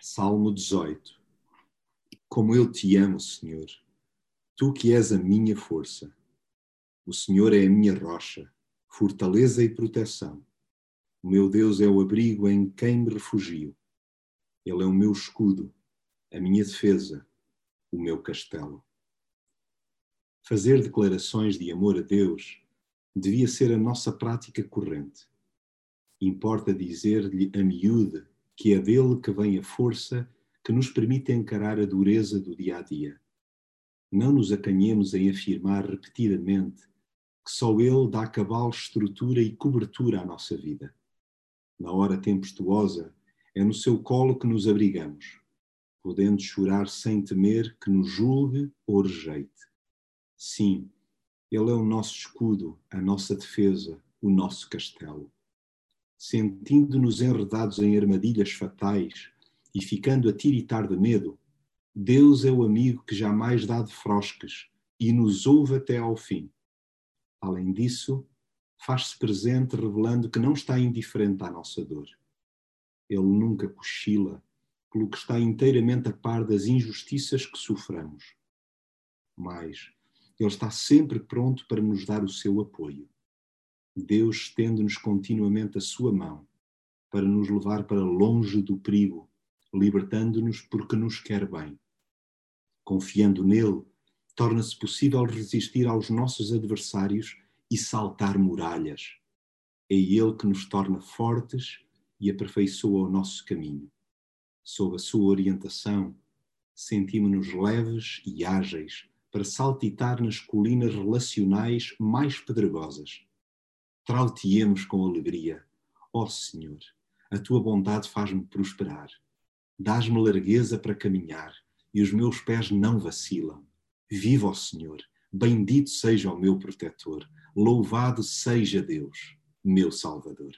Salmo 18 Como eu te amo, Senhor, tu que és a minha força. O Senhor é a minha rocha, fortaleza e proteção. O meu Deus é o abrigo em quem me refugio. Ele é o meu escudo, a minha defesa, o meu castelo. Fazer declarações de amor a Deus devia ser a nossa prática corrente. Importa dizer-lhe a miúde que é dele que vem a força que nos permite encarar a dureza do dia a dia. Não nos acanhemos em afirmar repetidamente que só ele dá cabal estrutura e cobertura à nossa vida. Na hora tempestuosa, é no seu colo que nos abrigamos, podendo chorar sem temer que nos julgue ou rejeite. Sim, ele é o nosso escudo, a nossa defesa, o nosso castelo sentindo-nos enredados em armadilhas fatais e ficando a tiritar de medo, Deus é o amigo que jamais dá de frosques e nos ouve até ao fim. Além disso, faz-se presente revelando que não está indiferente à nossa dor. Ele nunca cochila, pelo que está inteiramente a par das injustiças que soframos. Mas ele está sempre pronto para nos dar o seu apoio. Deus estende-nos continuamente a sua mão para nos levar para longe do perigo, libertando-nos porque nos quer bem. Confiando nele, torna-se possível resistir aos nossos adversários e saltar muralhas. É ele que nos torna fortes e aperfeiçoa o nosso caminho. Sob a sua orientação, sentimos-nos leves e ágeis para saltitar nas colinas relacionais mais pedregosas Trauteemos com alegria. Ó oh, Senhor, a tua bondade faz-me prosperar. Dás-me largueza para caminhar e os meus pés não vacilam. Viva o Senhor, bendito seja o meu protetor, louvado seja Deus, meu Salvador.